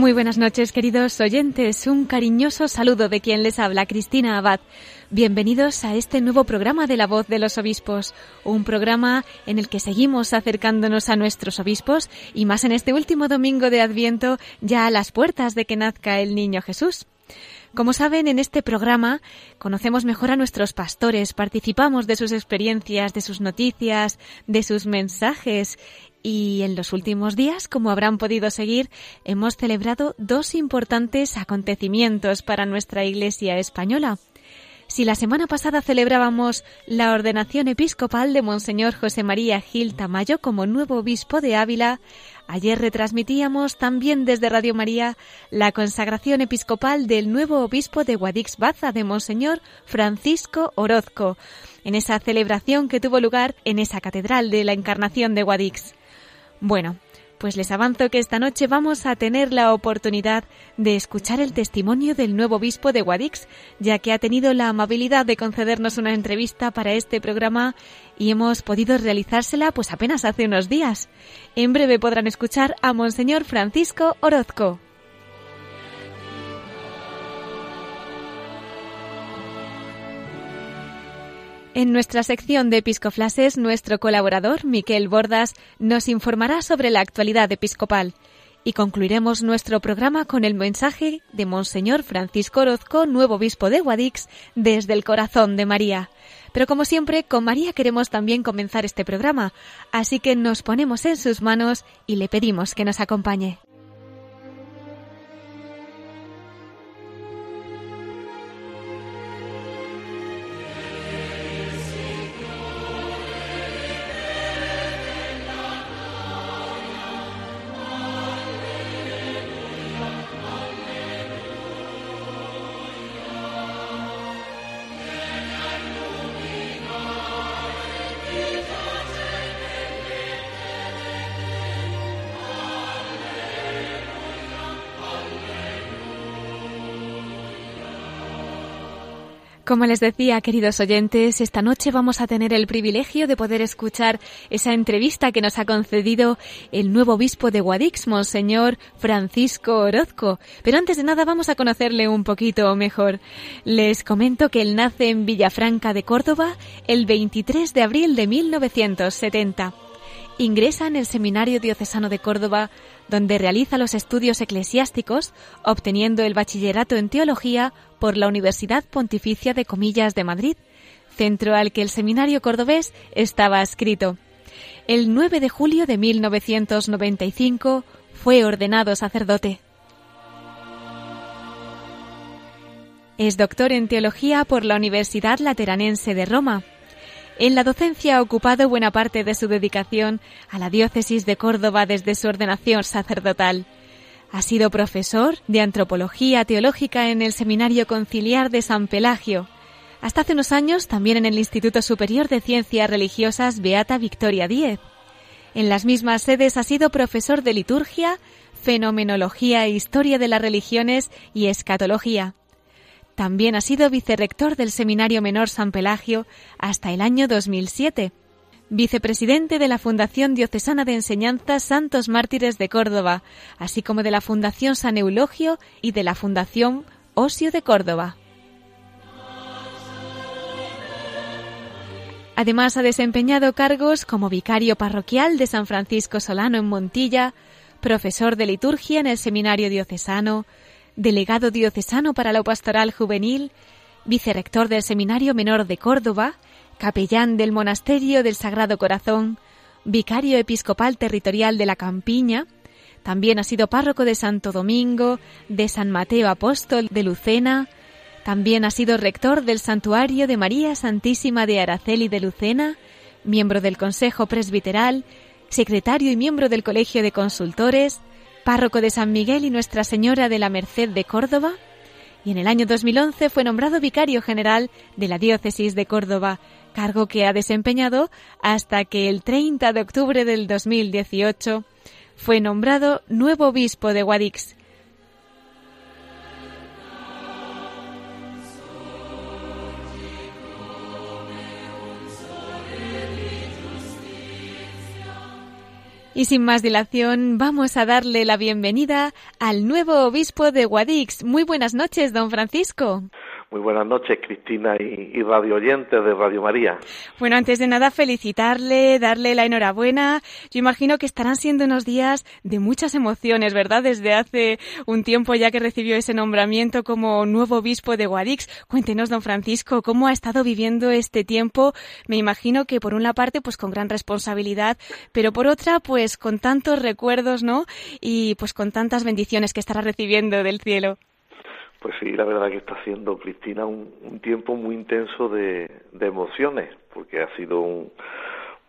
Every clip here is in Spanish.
Muy buenas noches, queridos oyentes. Un cariñoso saludo de quien les habla, Cristina Abad. Bienvenidos a este nuevo programa de La Voz de los Obispos, un programa en el que seguimos acercándonos a nuestros obispos y más en este último domingo de Adviento, ya a las puertas de que nazca el niño Jesús. Como saben, en este programa conocemos mejor a nuestros pastores, participamos de sus experiencias, de sus noticias, de sus mensajes y en los últimos días, como habrán podido seguir, hemos celebrado dos importantes acontecimientos para nuestra Iglesia española. Si la semana pasada celebrábamos la ordenación episcopal de Monseñor José María Gil Tamayo como nuevo obispo de Ávila, ayer retransmitíamos también desde Radio María la consagración episcopal del nuevo obispo de Guadix Baza de Monseñor Francisco Orozco, en esa celebración que tuvo lugar en esa catedral de la Encarnación de Guadix. Bueno, pues les avanzo que esta noche vamos a tener la oportunidad de escuchar el testimonio del nuevo obispo de Guadix, ya que ha tenido la amabilidad de concedernos una entrevista para este programa y hemos podido realizársela pues apenas hace unos días. En breve podrán escuchar a Monseñor Francisco Orozco. En nuestra sección de Episcoflases, nuestro colaborador, Miquel Bordas, nos informará sobre la actualidad episcopal. Y concluiremos nuestro programa con el mensaje de Monseñor Francisco Orozco, nuevo obispo de Guadix, desde el corazón de María. Pero como siempre, con María queremos también comenzar este programa, así que nos ponemos en sus manos y le pedimos que nos acompañe. Como les decía, queridos oyentes, esta noche vamos a tener el privilegio de poder escuchar esa entrevista que nos ha concedido el nuevo obispo de Guadix, Monseñor Francisco Orozco. Pero antes de nada vamos a conocerle un poquito mejor. Les comento que él nace en Villafranca de Córdoba el 23 de abril de 1970. Ingresa en el Seminario Diocesano de Córdoba, donde realiza los estudios eclesiásticos, obteniendo el bachillerato en teología por la Universidad Pontificia de Comillas de Madrid, centro al que el seminario cordobés estaba adscrito. El 9 de julio de 1995 fue ordenado sacerdote. Es doctor en teología por la Universidad Lateranense de Roma. En la docencia ha ocupado buena parte de su dedicación a la diócesis de Córdoba desde su ordenación sacerdotal. Ha sido profesor de antropología teológica en el Seminario Conciliar de San Pelagio. Hasta hace unos años también en el Instituto Superior de Ciencias Religiosas Beata Victoria Díez. En las mismas sedes ha sido profesor de liturgia, fenomenología e historia de las religiones y escatología. También ha sido vicerrector del Seminario Menor San Pelagio hasta el año 2007. Vicepresidente de la Fundación Diocesana de Enseñanza Santos Mártires de Córdoba, así como de la Fundación San Eulogio y de la Fundación Osio de Córdoba. Además ha desempeñado cargos como vicario parroquial de San Francisco Solano en Montilla, profesor de liturgia en el Seminario Diocesano, delegado diocesano para la pastoral juvenil, vicerrector del Seminario Menor de Córdoba, capellán del Monasterio del Sagrado Corazón, vicario episcopal territorial de la Campiña, también ha sido párroco de Santo Domingo, de San Mateo Apóstol de Lucena, también ha sido rector del Santuario de María Santísima de Araceli de Lucena, miembro del Consejo Presbiteral, secretario y miembro del Colegio de Consultores, párroco de San Miguel y Nuestra Señora de la Merced de Córdoba, y en el año 2011 fue nombrado vicario general de la diócesis de Córdoba, cargo que ha desempeñado hasta que el 30 de octubre del 2018 fue nombrado nuevo obispo de Guadix. Y sin más dilación, vamos a darle la bienvenida al nuevo obispo de Guadix. Muy buenas noches, don Francisco. Muy buenas noches, Cristina y, radio oyentes de Radio María. Bueno, antes de nada, felicitarle, darle la enhorabuena. Yo imagino que estarán siendo unos días de muchas emociones, ¿verdad? Desde hace un tiempo ya que recibió ese nombramiento como nuevo obispo de Guadix. Cuéntenos, don Francisco, cómo ha estado viviendo este tiempo. Me imagino que por una parte, pues con gran responsabilidad, pero por otra, pues con tantos recuerdos, ¿no? Y pues con tantas bendiciones que estará recibiendo del cielo. Pues sí, la verdad que está siendo, Cristina, un, tiempo muy intenso de, emociones, porque ha sido un,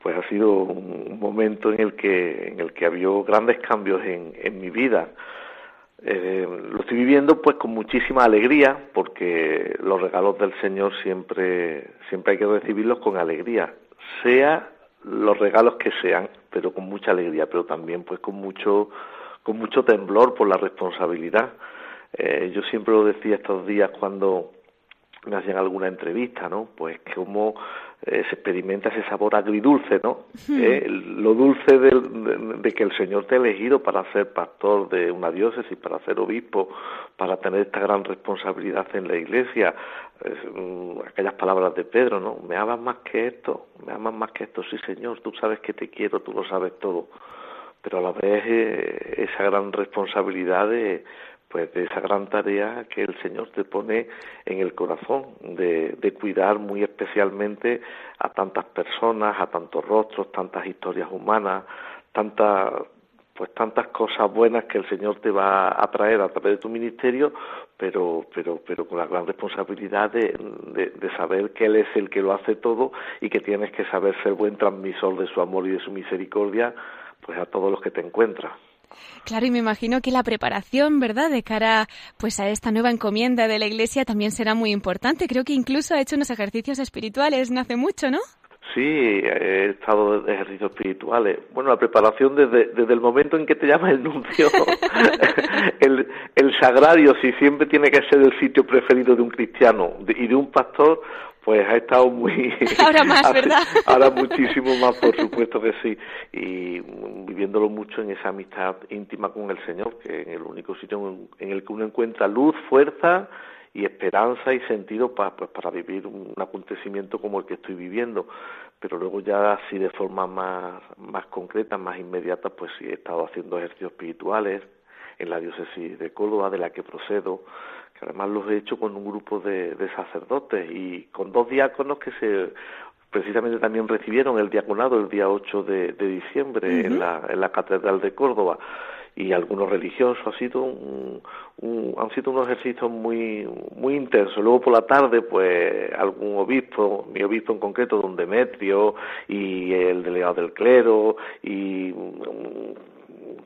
pues ha sido un momento en el que, en el que ha habido grandes cambios en, en mi vida. Eh, lo estoy viviendo pues con muchísima alegría, porque los regalos del Señor siempre, siempre hay que recibirlos con alegría, sea los regalos que sean, pero con mucha alegría, pero también pues con mucho, con mucho temblor por la responsabilidad eh, yo siempre lo decía estos días cuando me hacían alguna entrevista, ¿no? Pues cómo eh, se experimenta ese sabor agridulce, ¿no? Eh, lo dulce de, que el Señor te ha elegido para ser pastor de una diócesis, para ser obispo, para tener esta gran responsabilidad en la Iglesia. Mm, aquellas palabras de Pedro, ¿no? Me amas más que esto, me amas más que esto, sí Señor, tú sabes que te quiero, tú lo sabes todo. Pero a la vez esa gran responsabilidad de pues de esa gran tarea que el Señor te pone en el corazón, de, de, cuidar muy especialmente a tantas personas, a tantos rostros, tantas historias humanas, tantas pues tantas cosas buenas que el Señor te va a traer a través de tu ministerio, pero, pero, pero con la gran responsabilidad de, de, saber que Él es el que lo hace todo y que tienes que saber ser buen transmisor de su amor y de su misericordia, pues a todos los que te encuentras. Claro, y me imagino que la preparación, ¿verdad?, de cara pues a esta nueva encomienda de la Iglesia también será muy importante. Creo que incluso ha hecho unos ejercicios espirituales no hace mucho, ¿no? Sí, he estado de ejercicios espirituales. Bueno, la preparación desde, desde el momento en que te llama el nuncio, el, el sagrario, si siempre tiene que ser el sitio preferido de un cristiano y de un pastor, pues ha estado muy... Ahora más, ¿verdad? Ahora muchísimo más, por supuesto que sí. Y viviéndolo mucho en esa amistad íntima con el Señor, que es el único sitio en el que uno encuentra luz, fuerza y esperanza y sentido para, pues, para vivir un acontecimiento como el que estoy viviendo. Pero luego ya así de forma más, más concreta, más inmediata, pues sí he estado haciendo ejercicios espirituales en la diócesis de Córdoba, de la que procedo, además los he hecho con un grupo de, sacerdotes y con dos diáconos que se precisamente también recibieron el diaconado el día 8 de, diciembre en, la, en la Catedral de Córdoba. Y algunos religiosos ha sido un, han sido unos ejercicios muy muy intensos. Luego por la tarde pues algún obispo mi obispo en concreto don Demetrio y el delegado del clero y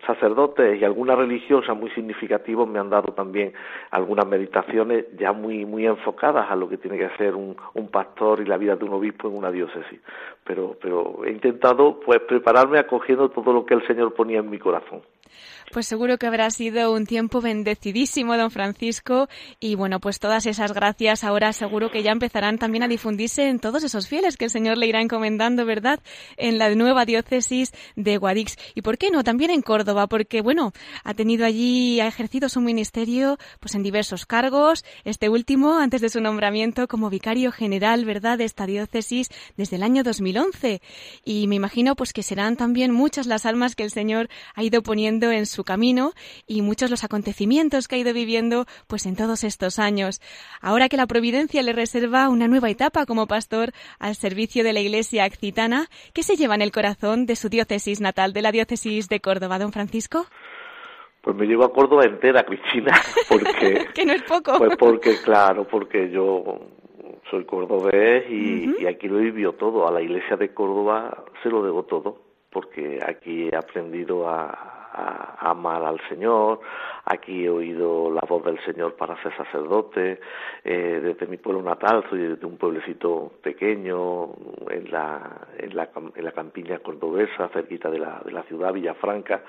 sacerdotes y algunas religiosas muy significativos me han dado también algunas meditaciones ya muy muy enfocadas a lo que tiene que ser un, un pastor y la vida de un obispo en una diócesis. Pero, pero he intentado pues prepararme acogiendo todo lo que el Señor ponía en mi corazón. Pues seguro que habrá sido un tiempo bendecidísimo, don Francisco, y bueno, pues todas esas gracias ahora seguro que ya empezarán también a difundirse en todos esos fieles que el Señor le irá encomendando, ¿verdad? En la nueva diócesis de Guadix. Y por qué no, también en Córdoba, porque bueno, ha tenido allí, ha ejercido su ministerio pues en diversos cargos, este último antes de su nombramiento como vicario general, ¿verdad?, de esta diócesis desde el año 2011. Y me imagino pues que serán también muchas las almas que el Señor ha ido poniendo en su camino y muchos los acontecimientos que ha ido viviendo pues en todos estos años. Ahora que la providencia le reserva una nueva etapa como pastor al servicio de la Iglesia Accitana, ¿qué se lleva en el corazón de su diócesis natal, de la diócesis de Córdoba, don Francisco? Pues me llevo a Córdoba entera, Cristina, porque... que no es poco. Pues porque, claro, porque yo soy cordobés y, y aquí lo he vivido todo. A la iglesia de Córdoba se lo debo todo, porque aquí he aprendido a, a, amar al Señor. Aquí he oído la voz del Señor para ser sacerdote. Eh, desde mi pueblo natal, soy de un pueblecito pequeño en la, en la, en la campiña cordobesa, cerquita de la, de la ciudad, Villafranca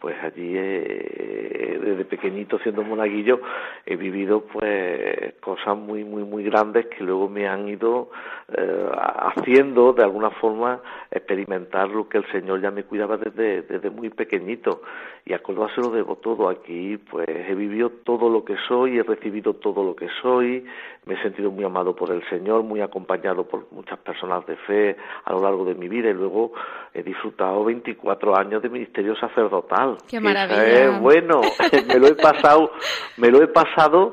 pues allí eh, desde pequeñito siendo monaguillo he vivido pues cosas muy muy muy grandes que luego me han ido eh, haciendo de alguna forma experimentar lo que el Señor ya me cuidaba desde, desde muy pequeñito. Y a se lo debo todo. Aquí pues he vivido todo lo que soy he recibido todo lo que soy me he sentido muy amado por el Señor muy acompañado por muchas personas de fe a lo largo de mi vida. Y luego he disfrutado 24 años de ministerio sacerdotal Qué maravilla. bueno, me lo he pasado, me lo he pasado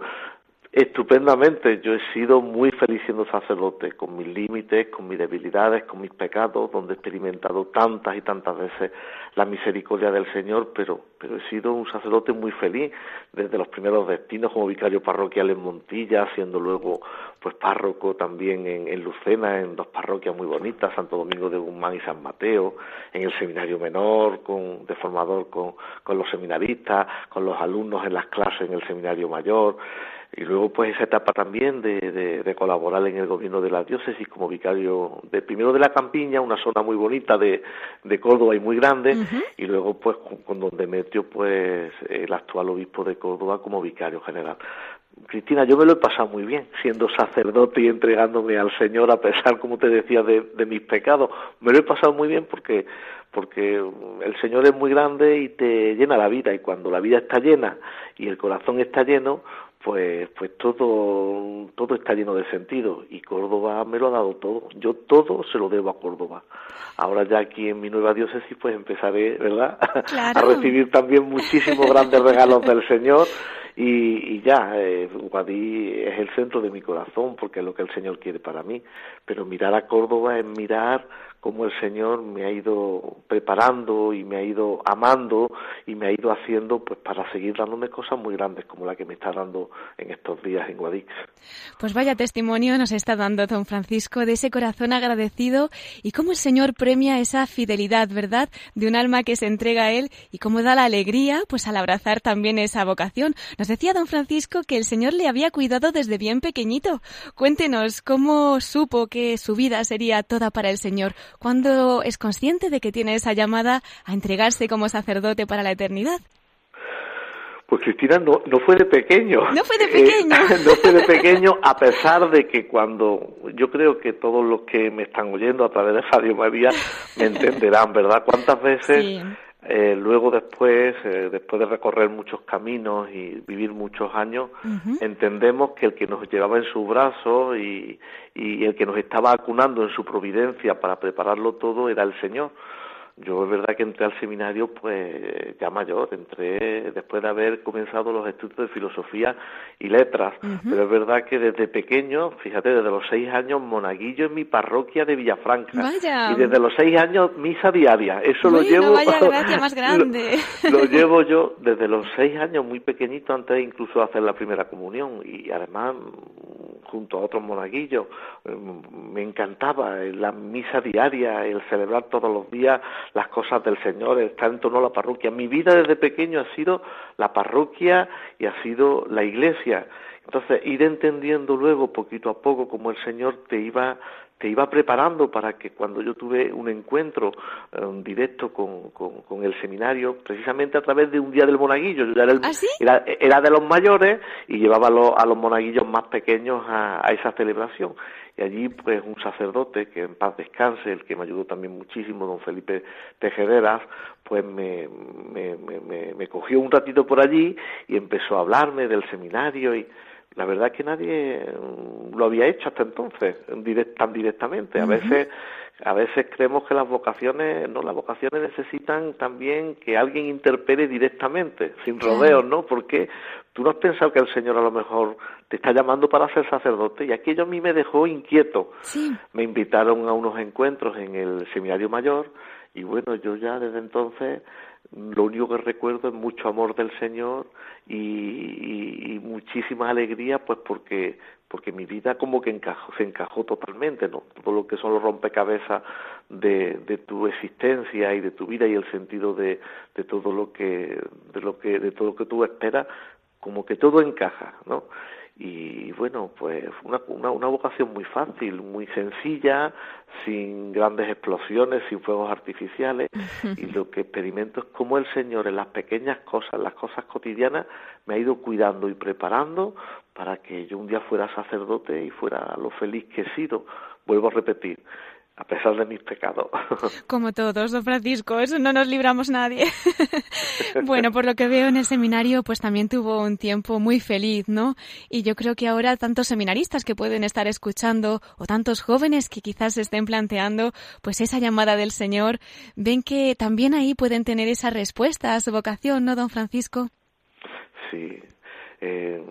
estupendamente. Yo he sido muy feliz siendo sacerdote, con mis límites, con mis debilidades, con mis pecados, donde he experimentado tantas y tantas veces la misericordia del Señor, pero, pero he sido un sacerdote muy feliz desde los primeros destinos como vicario parroquial en Montilla, siendo luego pues párroco también en, en Lucena, en dos parroquias muy bonitas, Santo Domingo de Guzmán y San Mateo, en el seminario menor, con, de formador con, con los seminaristas, con los alumnos en las clases en el seminario mayor, y luego pues esa etapa también de, de, colaborar en el gobierno de la diócesis como vicario de primero de la Campiña, una zona muy bonita de, de Córdoba y muy grande, y luego pues con, don Demetrio pues el actual obispo de Córdoba como vicario general. Cristina, yo me lo he pasado muy bien, siendo sacerdote y entregándome al Señor a pesar, como te decía, de, de mis pecados. Me lo he pasado muy bien porque porque el Señor es muy grande y te llena la vida y cuando la vida está llena y el corazón está lleno, pues pues todo todo está lleno de sentido y Córdoba me lo ha dado todo. Yo todo se lo debo a Córdoba. Ahora ya aquí en mi nueva diócesis pues empezaré verdad a recibir también muchísimos grandes regalos del Señor y, y ya eh, Guadí es el centro de mi corazón porque es lo que el Señor quiere para mí. Pero mirar a Córdoba es mirar cómo el Señor me ha ido preparando y me ha ido amando y me ha ido haciendo pues para seguir dándome cosas muy grandes como la que me está dando en estos días en Guadix. Pues vaya testimonio nos está dando don Francisco de ese corazón agradecido y cómo el Señor premia esa fidelidad, ¿verdad? De un alma que se entrega a él y cómo da la alegría pues al abrazar también esa vocación. Nos decía don Francisco que el Señor le había cuidado desde bien pequeñito. Cuéntenos cómo supo que su vida sería toda para el Señor ¿Cuándo es consciente de que tiene esa llamada a entregarse como sacerdote para la eternidad? Pues Cristina no, no fue de pequeño. No fue de pequeño. Eh, no fue de pequeño, a pesar de que cuando yo creo que todos los que me están oyendo a través de Radio María me entenderán, ¿verdad? ¿Cuántas veces eh, luego después, eh, después de recorrer muchos caminos y vivir muchos años, entendemos que el que nos llevaba en su brazo y, y el que nos estaba acunando en su providencia para prepararlo todo era el Señor. Yo es verdad que entré al seminario pues ya mayor, entré después de haber comenzado los estudios de filosofía y letras, pero es verdad que desde pequeño, fíjate, desde los seis años monaguillo en mi parroquia de Villafranca. Y desde los seis años misa diaria, eso lo llevo, más grande. lo, llevo yo desde los seis años muy pequeñito antes incluso de hacer la primera comunión. Y además junto a otros monaguillos me encantaba la misa diaria, el celebrar todos los días las cosas del Señor, estar en torno a la parroquia. Mi vida desde pequeño ha sido la parroquia y ha sido la iglesia. Entonces, ir entendiendo luego, poquito a poco, cómo el Señor te iba te iba preparando para que cuando yo tuve un encuentro eh, directo con, con, el seminario, precisamente a través de un día del monaguillo, yo era, ¿Ah, era, de los mayores y llevaba a los, a los monaguillos más pequeños a, a, esa celebración. Y allí, pues, un sacerdote, que en paz descanse, el que me ayudó también muchísimo, don Felipe Tejederas, pues me, me, me, me cogió un ratito por allí y empezó a hablarme del seminario y la verdad es que nadie lo había hecho hasta entonces tan directamente. A veces a veces creemos que las vocaciones no las vocaciones necesitan también que alguien interpele directamente sin rodeos no porque tú no has pensado que el señor a lo mejor te está llamando para ser sacerdote y aquello a mí me dejó inquieto. Me invitaron a unos encuentros en el seminario mayor y bueno yo ya desde entonces lo único que recuerdo es mucho amor del Señor y, muchísima alegría, pues porque porque mi vida como que encajó, se encajó totalmente, ¿no? Todo lo que son los rompecabezas de, de tu existencia y de tu vida y el sentido de, de todo lo que de lo que de todo lo que tú esperas, como que todo encaja, ¿no? Y bueno, pues una, una, una, vocación muy fácil, muy sencilla, sin grandes explosiones, sin fuegos artificiales, y lo que experimento es cómo el Señor en las pequeñas cosas, las cosas cotidianas, me ha ido cuidando y preparando para que yo un día fuera sacerdote y fuera lo feliz que he sido. Vuelvo a repetir, a pesar de mis pecados. Como todos, don Francisco, eso no nos libramos nadie. bueno, por lo que veo en el seminario, pues también tuvo un tiempo muy feliz, ¿no? Y yo creo que ahora tantos seminaristas que pueden estar escuchando o tantos jóvenes que quizás se estén planteando, pues esa llamada del Señor, ven que también ahí pueden tener esa respuesta a su vocación, ¿no, don Francisco? Sí. Eh,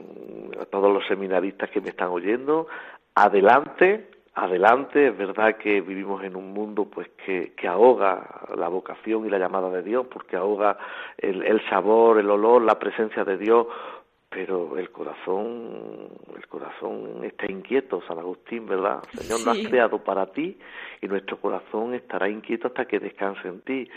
a todos los seminaristas que me están oyendo, adelante, adelante. Es verdad que vivimos en un mundo pues que, que ahoga la vocación y la llamada de Dios, porque ahoga el, el sabor, el olor, la presencia de Dios, pero el corazón, el corazón está inquieto, San Agustín, ¿verdad? El Señor sí. nos ha creado para ti y nuestro corazón estará inquieto hasta que descanse en ti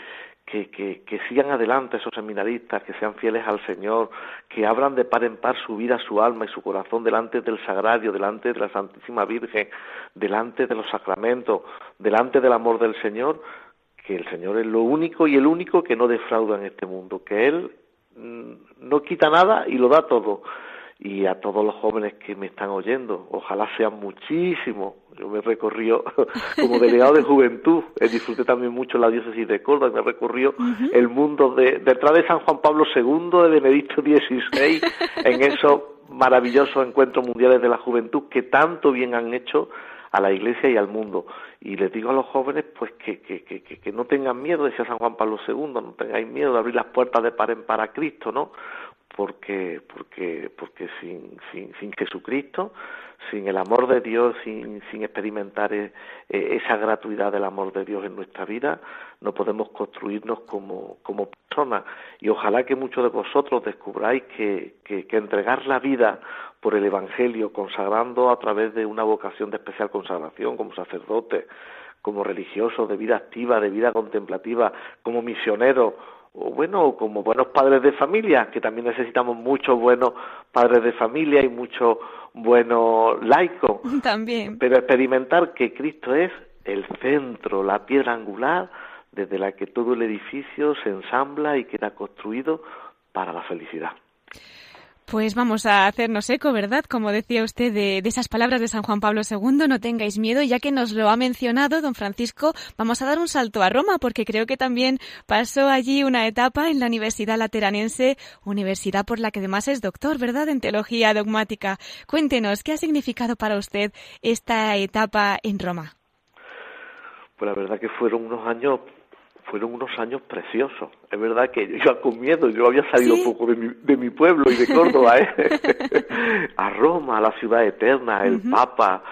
que, que, que, sigan adelante esos seminaristas, que sean fieles al Señor, que abran de par en par su vida, su alma y su corazón delante del Sagrario, delante de la Santísima Virgen, delante de los sacramentos, delante del amor del Señor, que el Señor es lo único y el único que no defrauda en este mundo, que Él mm, no quita nada y lo da todo y a todos los jóvenes que me están oyendo. Ojalá sean muchísimos. Yo me recorrió como delegado de juventud, eh, disfruté también mucho la diócesis de Córdoba, me recorrió uh -huh. el mundo de, detrás de San Juan Pablo II, de Benedicto XVI, en esos maravillosos encuentros mundiales de la juventud que tanto bien han hecho a la Iglesia y al mundo. Y les digo a los jóvenes pues que, que, que, que no tengan miedo, decía San Juan Pablo II, no tengáis miedo de abrir las puertas de par en par a Cristo, ¿no? Porque porque porque sin sin, sin Jesucristo sin el amor de Dios sin sin experimentar eh, esa gratuidad del amor de Dios en nuestra vida no podemos construirnos como como personas. Y ojalá que muchos de vosotros descubráis que, que, que entregar la vida por el Evangelio consagrando a través de una vocación de especial consagración como sacerdote como religioso de vida activa de vida contemplativa como misionero o bueno, como buenos padres de familia, que también necesitamos muchos buenos padres de familia y muchos buenos laicos. También. Pero experimentar que Cristo es el centro, la piedra angular desde la que todo el edificio se ensambla y queda construido para la felicidad. Pues vamos a hacernos eco, ¿verdad? Como decía usted de, de, esas palabras de San Juan Pablo II, no tengáis miedo, ya que nos lo ha mencionado don Francisco, vamos a dar un salto a Roma, porque creo que también pasó allí una etapa en la Universidad Lateranense, universidad por la que además es doctor, ¿verdad? En teología dogmática. Cuéntenos, ¿qué ha significado para usted esta etapa en Roma? Pues la verdad que fueron unos años fueron unos años preciosos. Es verdad que yo iba con miedo, yo había salido ¿Sí? poco de mi, de mi pueblo y de Córdoba, ¿eh? a Roma, a la ciudad eterna, el uh -huh. Papa.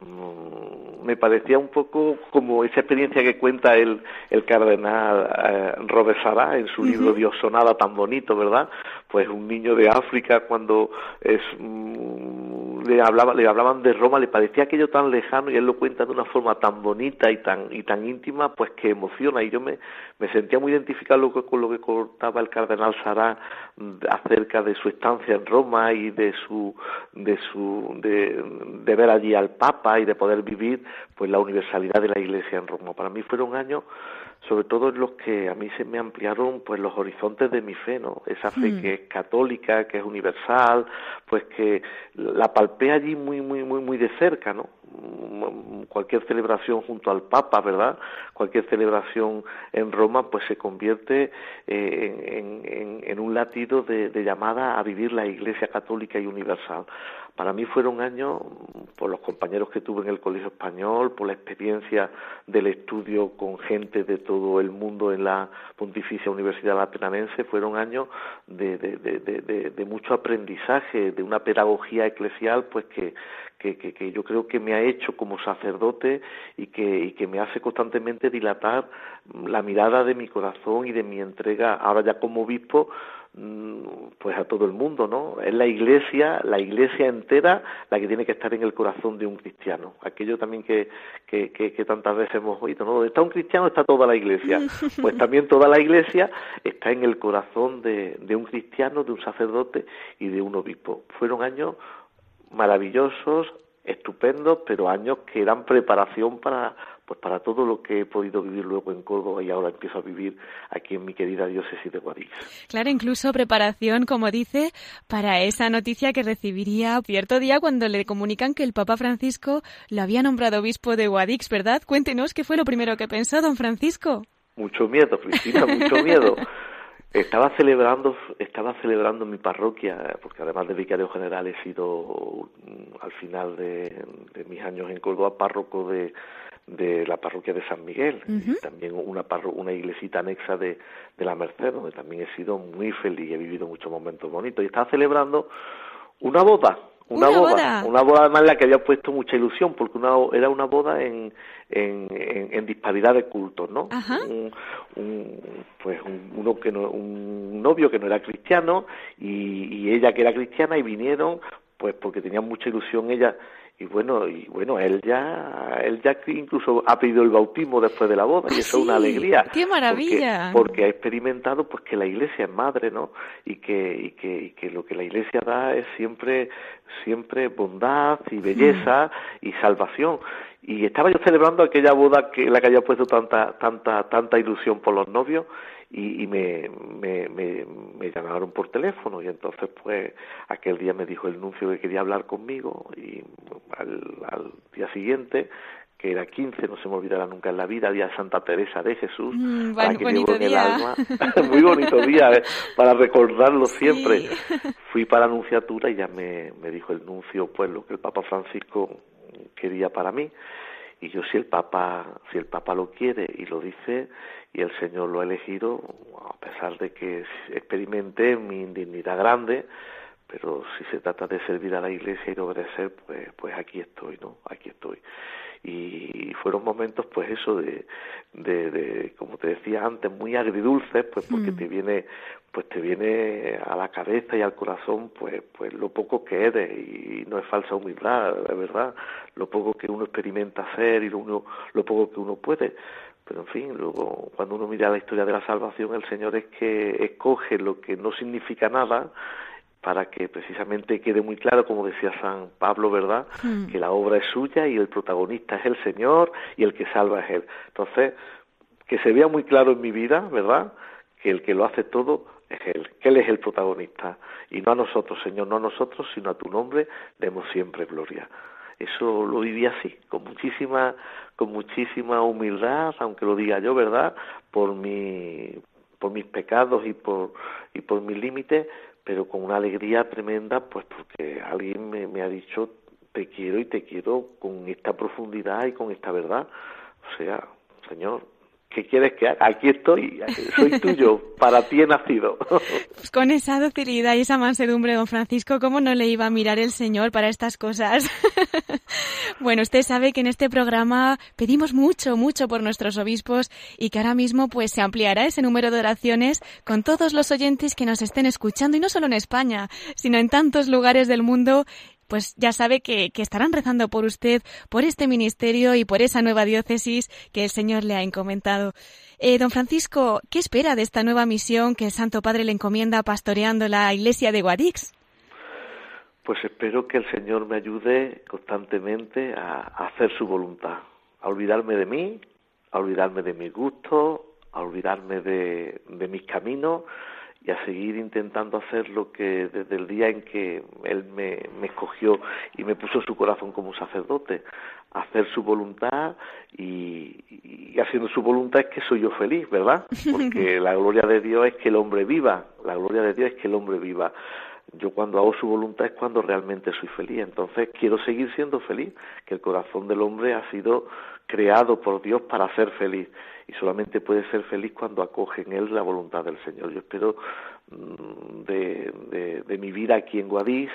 Mm, me parecía un poco como esa experiencia que cuenta el, el cardenal eh, Robert Sará en su uh -huh. libro Dios sonada tan bonito, ¿verdad? Pues un niño de África cuando es mm, le hablaba le hablaban de Roma le parecía aquello tan lejano y él lo cuenta de una forma tan bonita y tan y tan íntima pues que emociona. Y yo me, me sentía muy identificado con lo que contaba el cardenal Sará acerca de su estancia en Roma y de su de su de, de ver allí al Papa y de poder vivir pues la universalidad de la Iglesia en Roma. Para mí fueron años sobre todo en los que a mí se me ampliaron pues los horizontes de mi fe, ¿no? Esa fe mm. que es católica, que es universal, pues que la palpé allí muy muy muy muy de cerca, ¿no? Cualquier celebración junto al Papa, ¿verdad? Cualquier celebración en Roma, pues se convierte eh, en, en, en, un latido de, de llamada a vivir la Iglesia católica y universal. Para mí fueron años, por los compañeros que tuve en el Colegio Español, por la experiencia del estudio con gente de todo el mundo en la Pontificia Universidad Lateranense, fueron años de, de, de, de, mucho aprendizaje, de una pedagogía eclesial, pues que, que, que, yo creo que me ha hecho como sacerdote y que, y que me hace constantemente dilatar la mirada de mi corazón y de mi entrega. Ahora ya como obispo pues a todo el mundo, ¿no? Es la iglesia, la iglesia entera la que tiene que estar en el corazón de un cristiano. Aquello también que, que, que, tantas veces hemos oído, ¿no? Donde está un cristiano está toda la iglesia. Pues también toda la iglesia está en el corazón de, de un cristiano, de un sacerdote y de un obispo. Fueron años maravillosos, estupendos, pero años que eran preparación para pues para todo lo que he podido vivir luego en Córdoba y ahora empiezo a vivir aquí en mi querida diócesis de Guadix. Claro, incluso preparación, como dice, para esa noticia que recibiría cierto día cuando le comunican que el Papa Francisco lo había nombrado obispo de Guadix, ¿verdad? Cuéntenos qué fue lo primero que pensó don Francisco. Mucho miedo, Cristina, mucho miedo. Estaba celebrando, estaba celebrando mi parroquia, porque además de vicario general he sido mm, al final de mis años en Córdoba párroco de, de la parroquia de San Miguel y también una una iglesita anexa de, de la Merced donde también he sido muy feliz y he vivido muchos momentos bonitos. Y estaba celebrando una boda una, boda, una boda además en la que había puesto mucha ilusión porque una, era una boda en, en, en, disparidad de cultos no un, pues un, uno que no, un novio que no era cristiano y, y ella que era cristiana y vinieron pues porque tenían mucha ilusión ella y bueno y bueno él ya él ya incluso ha pedido el bautismo después de la boda y eso es una alegría qué maravilla. porque, ha experimentado pues que la iglesia es madre no y que y que, y que lo que la iglesia da es siempre siempre bondad y belleza y salvación. Y estaba yo celebrando aquella boda que la que había puesto tanta tanta tanta ilusión por los novios y, me, me, me, llamaron por teléfono y entonces pues aquel día me dijo el nuncio que quería hablar conmigo y al, al día siguiente que era 15, no se me olvidará nunca en la vida, día de Santa Teresa de Jesús, mm, para que bonito día. muy bonito día, eh, para recordarlo siempre. Fui para la Anunciatura y ya me, me dijo el nuncio, pues lo que el Papa Francisco quería para mí. Y yo si el Papa, si el Papa lo quiere y lo dice, y el Señor lo ha elegido, a pesar de que experimenté mi indignidad grande, pero si se trata de servir a la Iglesia y de obedecer, pues, pues aquí estoy, ¿no? Aquí estoy. Y fueron momentos, pues eso, de, de, de como te decía antes, muy agridulces, pues porque mm. te viene, pues te viene a la cabeza y al corazón, pues, pues lo poco que eres. Y no es falsa humildad, de verdad, lo poco que uno experimenta hacer y lo, uno, lo poco que uno puede. Pero en fin, luego cuando uno mira la historia de la salvación, el Señor es que escoge lo que no significa nada para que precisamente quede muy claro, como decía San Pablo, ¿verdad? Hmm. Que la obra es suya y el protagonista es el Señor y el que salva es Él. Entonces, que se vea muy claro en mi vida, ¿verdad? Que el que lo hace todo es Él, que Él es el protagonista. Y no a nosotros, Señor, no a nosotros, sino a tu nombre, demos siempre gloria. Eso lo viví así, con muchísima con muchísima humildad, aunque lo diga yo, ¿verdad? Por mi por mis pecados y por y por mis límites, pero con una alegría tremenda, pues porque alguien me, me ha dicho te quiero y te quiero con esta profundidad y con esta verdad. O sea, Señor, ¿qué quieres que haga? Aquí estoy, soy tuyo, para ti he nacido. Pues con esa docilidad y esa mansedumbre, don Francisco, ¿cómo no le iba a mirar el Señor para estas cosas? bueno, usted sabe que en este programa pedimos mucho, mucho por nuestros obispos y que ahora mismo pues se ampliará ese número de oraciones con todos los oyentes que nos estén escuchando y no solo en España, sino en tantos lugares del mundo pues ya sabe que, estarán rezando por usted, por este ministerio y por esa nueva diócesis que el Señor le ha encomendado. Eh, don Francisco, ¿qué espera de esta nueva misión que el Santo Padre le encomienda pastoreando la iglesia de Guadix? Pues espero que el Señor me ayude constantemente a, hacer su voluntad, a olvidarme de mí, a olvidarme de mis gustos, a olvidarme de mis caminos, y a seguir intentando hacer lo que desde el día en que Él me, me escogió y me puso su corazón como un sacerdote, hacer su voluntad y, y, haciendo su voluntad es que soy yo feliz, ¿verdad? Porque la gloria de Dios es que el hombre viva, la gloria de Dios es que el hombre viva. Yo cuando hago su voluntad es cuando realmente soy feliz, entonces quiero seguir siendo feliz, que el corazón del hombre ha sido creado por Dios para ser feliz y solamente puede ser feliz cuando acoge en él la voluntad del Señor. Yo espero mm, de, de, mi vida aquí en Guadix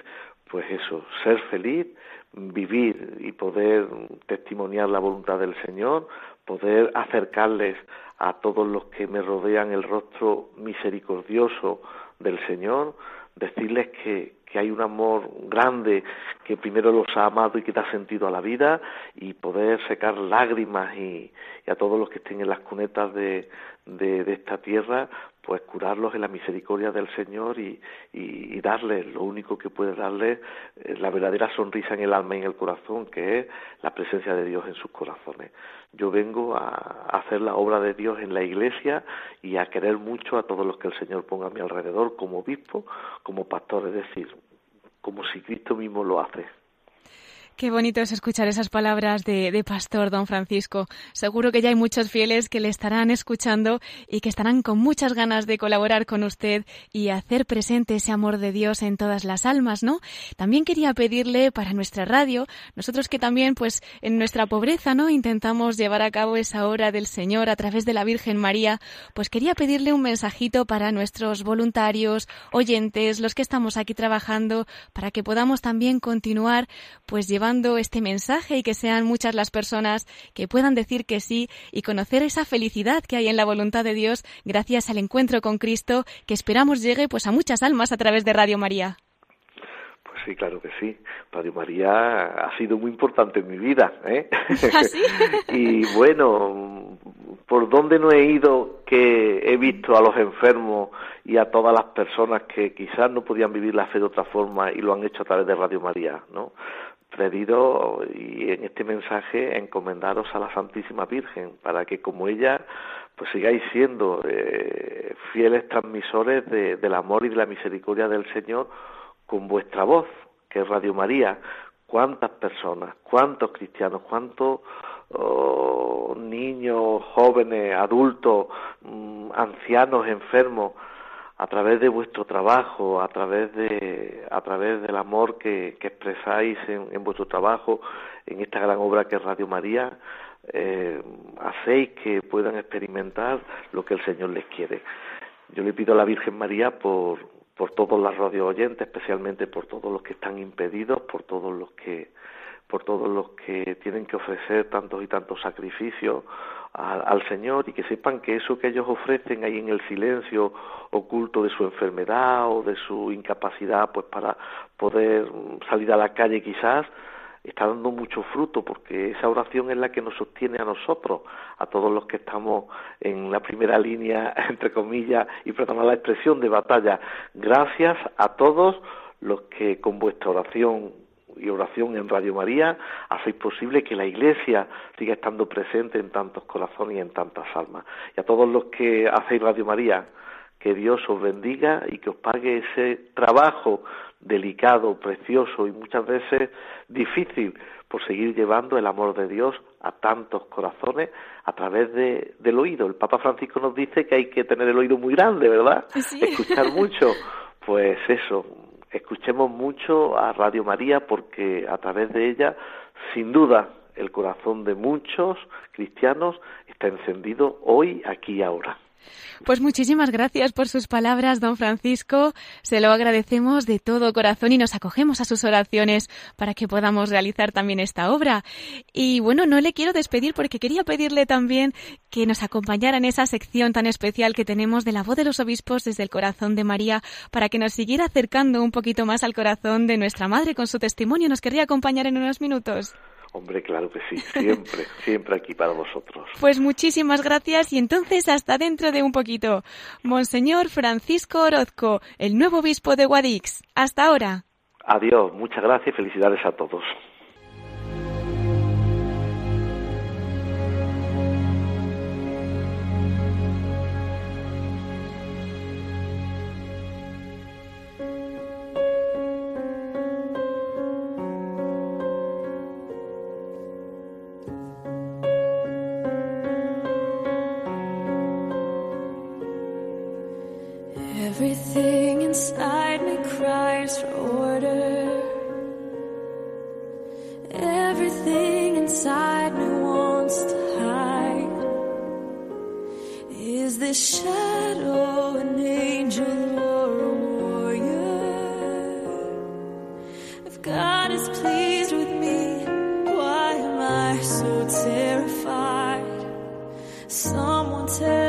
pues eso, ser feliz, vivir y poder testimoniar la voluntad del Señor, poder acercarles a todos los que me rodean el rostro misericordioso del Señor, decirles que, que hay un amor grande que primero los ha amado y que da sentido a la vida y poder secar lágrimas y, y a todos los que estén en las cunetas de, de, de, esta tierra, pues curarlos en la misericordia del Señor y, darles lo único que puede darles eh, la verdadera sonrisa en el alma y en el corazón, que es la presencia de Dios en sus corazones. Yo vengo a hacer la obra de Dios en la iglesia y a querer mucho a todos los que el Señor ponga a mi alrededor como obispo, como pastor, es decir, como si Cristo mismo lo hace. Qué bonito es escuchar esas palabras de, de, Pastor Don Francisco. Seguro que ya hay muchos fieles que le estarán escuchando y que estarán con muchas ganas de colaborar con usted y hacer presente ese amor de Dios en todas las almas, ¿no? También quería pedirle para nuestra radio, nosotros que también, pues, en nuestra pobreza, ¿no? Intentamos llevar a cabo esa hora del Señor a través de la Virgen María, pues quería pedirle un mensajito para nuestros voluntarios, oyentes, los que estamos aquí trabajando, para que podamos también continuar, pues, llevando este mensaje y que sean muchas las personas que puedan decir que sí y conocer esa felicidad que hay en la voluntad de Dios gracias al encuentro con Cristo que esperamos llegue pues a muchas almas a través de Radio María. Pues sí, claro que sí. Radio María ha sido muy importante en mi vida. ¿eh? ¿Ah, sí? y bueno, por dónde no he ido que he visto a los enfermos y a todas las personas que quizás no podían vivir la fe de otra forma y lo han hecho a través de Radio María, ¿no? Pedido y en este mensaje encomendaros a la Santísima Virgen para que como ella pues sigáis siendo eh, fieles transmisores de, del amor y de la misericordia del Señor con vuestra voz, que es Radio María. ¿Cuántas personas, cuántos cristianos, cuántos oh, niños, jóvenes, adultos, mmm, ancianos, enfermos a través de vuestro trabajo, a través de a través del amor que, que expresáis en, en, vuestro trabajo, en esta gran obra que es Radio María, eh, hacéis que puedan experimentar lo que el Señor les quiere. Yo le pido a la Virgen María por, por todos los radio oyentes, especialmente por todos los que están impedidos, por todos los que por todos los que tienen que ofrecer tantos y tantos sacrificios al, Señor y que sepan que eso que ellos ofrecen ahí en el silencio oculto de su enfermedad o de su incapacidad pues para poder salir a la calle quizás está dando mucho fruto porque esa oración es la que nos sostiene a nosotros, a todos los que estamos en la primera línea, entre comillas, y perdona la expresión de batalla. Gracias a todos los que con vuestra oración y oración en Radio María hacéis posible que la Iglesia siga estando presente en tantos corazones y en tantas almas. Y a todos los que hacéis Radio María, que Dios os bendiga y que os pague ese trabajo delicado, precioso y muchas veces difícil por seguir llevando el amor de Dios a tantos corazones a través de, del oído. El Papa Francisco nos dice que hay que tener el oído muy grande, ¿verdad? Sí. Escuchar mucho. Pues eso, escuchemos mucho a Radio María porque a través de ella, sin duda, el corazón de muchos cristianos está encendido hoy, aquí y ahora. Pues muchísimas gracias por sus palabras, don Francisco. Se lo agradecemos de todo corazón y nos acogemos a sus oraciones para que podamos realizar también esta obra. Y bueno, no le quiero despedir porque quería pedirle también que nos acompañara en esa sección tan especial que tenemos de la voz de los obispos desde el corazón de María para que nos siguiera acercando un poquito más al corazón de nuestra madre con su testimonio. ¿Nos querría acompañar en unos minutos? Hombre, claro que sí, siempre, siempre aquí para vosotros. Pues muchísimas gracias y entonces hasta dentro de un poquito. Monseñor Francisco Orozco, el nuevo obispo de Guadix. Hasta ahora. Adiós, muchas gracias y felicidades a todos. inside me cries for order. Everything inside me wants to hide. Is this shadow an angel or a warrior? If God is pleased with me, why am I so terrified? Someone tell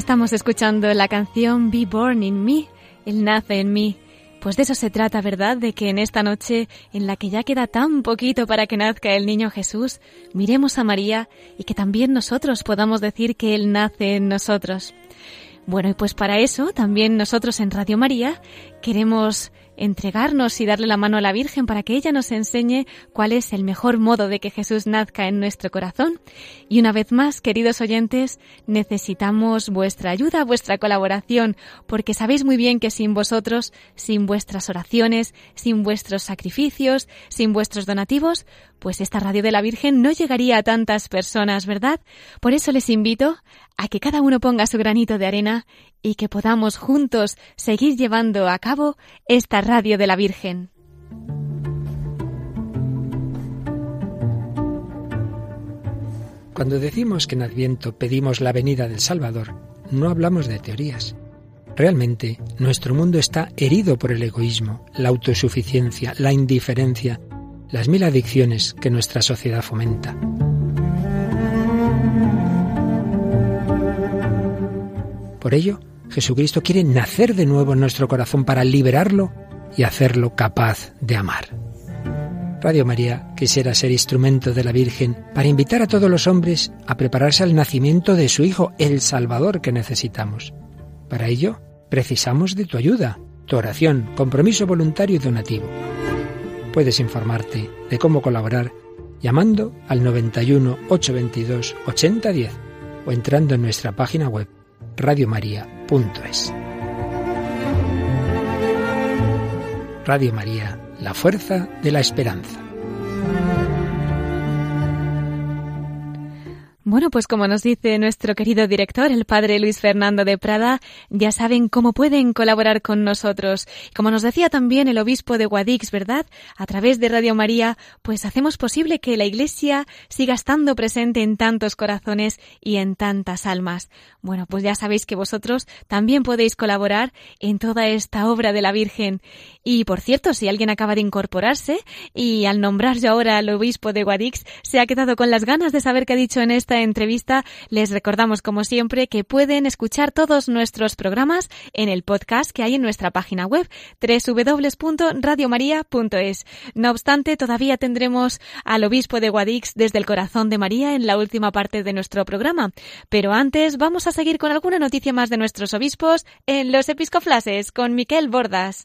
Estamos escuchando la canción Be Born in Me, Él nace en mí. Pues de eso se trata, ¿verdad? De que en esta noche, en la que ya queda tan poquito para que nazca el niño Jesús, miremos a María y que también nosotros podamos decir que Él nace en nosotros. Bueno, y pues para eso también nosotros en Radio María queremos entregarnos y darle la mano a la Virgen para que ella nos enseñe cuál es el mejor modo de que Jesús nazca en nuestro corazón. Y una vez más, queridos oyentes, necesitamos vuestra ayuda, vuestra colaboración, porque sabéis muy bien que sin vosotros, sin vuestras oraciones, sin vuestros sacrificios, sin vuestros donativos, pues esta radio de la Virgen no llegaría a tantas personas, ¿verdad? Por eso les invito a que cada uno ponga su granito de arena y que podamos juntos seguir llevando a cabo esta radio de la Virgen. Cuando decimos que en Adviento pedimos la venida del Salvador, no hablamos de teorías. Realmente, nuestro mundo está herido por el egoísmo, la autosuficiencia, la indiferencia, las mil adicciones que nuestra sociedad fomenta. Por ello, Jesucristo quiere nacer de nuevo en nuestro corazón para liberarlo y hacerlo capaz de amar. Radio María quisiera ser instrumento de la Virgen para invitar a todos los hombres a prepararse al nacimiento de su Hijo, el Salvador que necesitamos. Para ello, precisamos de tu ayuda, tu oración, compromiso voluntario y donativo. Puedes informarte de cómo colaborar llamando al 91 822 8010 o entrando en nuestra página web radiomaria.es. Radio María, la fuerza de la esperanza. Bueno, pues como nos dice nuestro querido director, el padre Luis Fernando de Prada, ya saben cómo pueden colaborar con nosotros. Como nos decía también el obispo de Guadix, ¿verdad? A través de Radio María, pues hacemos posible que la Iglesia siga estando presente en tantos corazones y en tantas almas. Bueno, pues ya sabéis que vosotros también podéis colaborar en toda esta obra de la Virgen. Y por cierto, si alguien acaba de incorporarse y al nombrar yo ahora al obispo de Guadix se ha quedado con las ganas de saber qué ha dicho en esta entrevista, les recordamos como siempre que pueden escuchar todos nuestros programas en el podcast que hay en nuestra página web www.radiomaria.es. No obstante, todavía tendremos al obispo de Guadix desde el corazón de María en la última parte de nuestro programa. Pero antes vamos a seguir con alguna noticia más de nuestros obispos en los episcoflases con Miquel Bordas.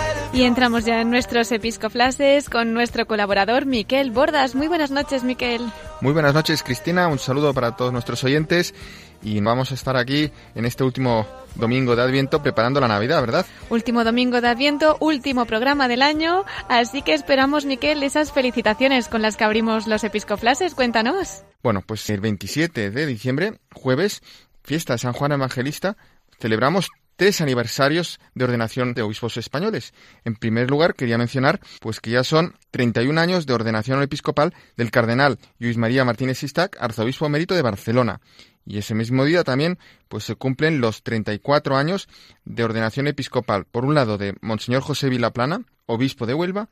Y entramos ya en nuestros episcoflases con nuestro colaborador Miquel Bordas. Muy buenas noches, Miquel. Muy buenas noches, Cristina. Un saludo para todos nuestros oyentes. Y vamos a estar aquí en este último domingo de Adviento preparando la Navidad, ¿verdad? Último domingo de Adviento, último programa del año. Así que esperamos, Miquel, esas felicitaciones con las que abrimos los episcoflases. Cuéntanos. Bueno, pues el 27 de diciembre, jueves, fiesta de San Juan Evangelista, celebramos tres aniversarios de ordenación de obispos españoles. En primer lugar, quería mencionar pues que ya son 31 años de ordenación episcopal del cardenal Luis María Martínez Sistac, arzobispo emérito de Barcelona. Y ese mismo día también pues se cumplen los 34 años de ordenación episcopal, por un lado de Monseñor José Vilaplana, obispo de Huelva,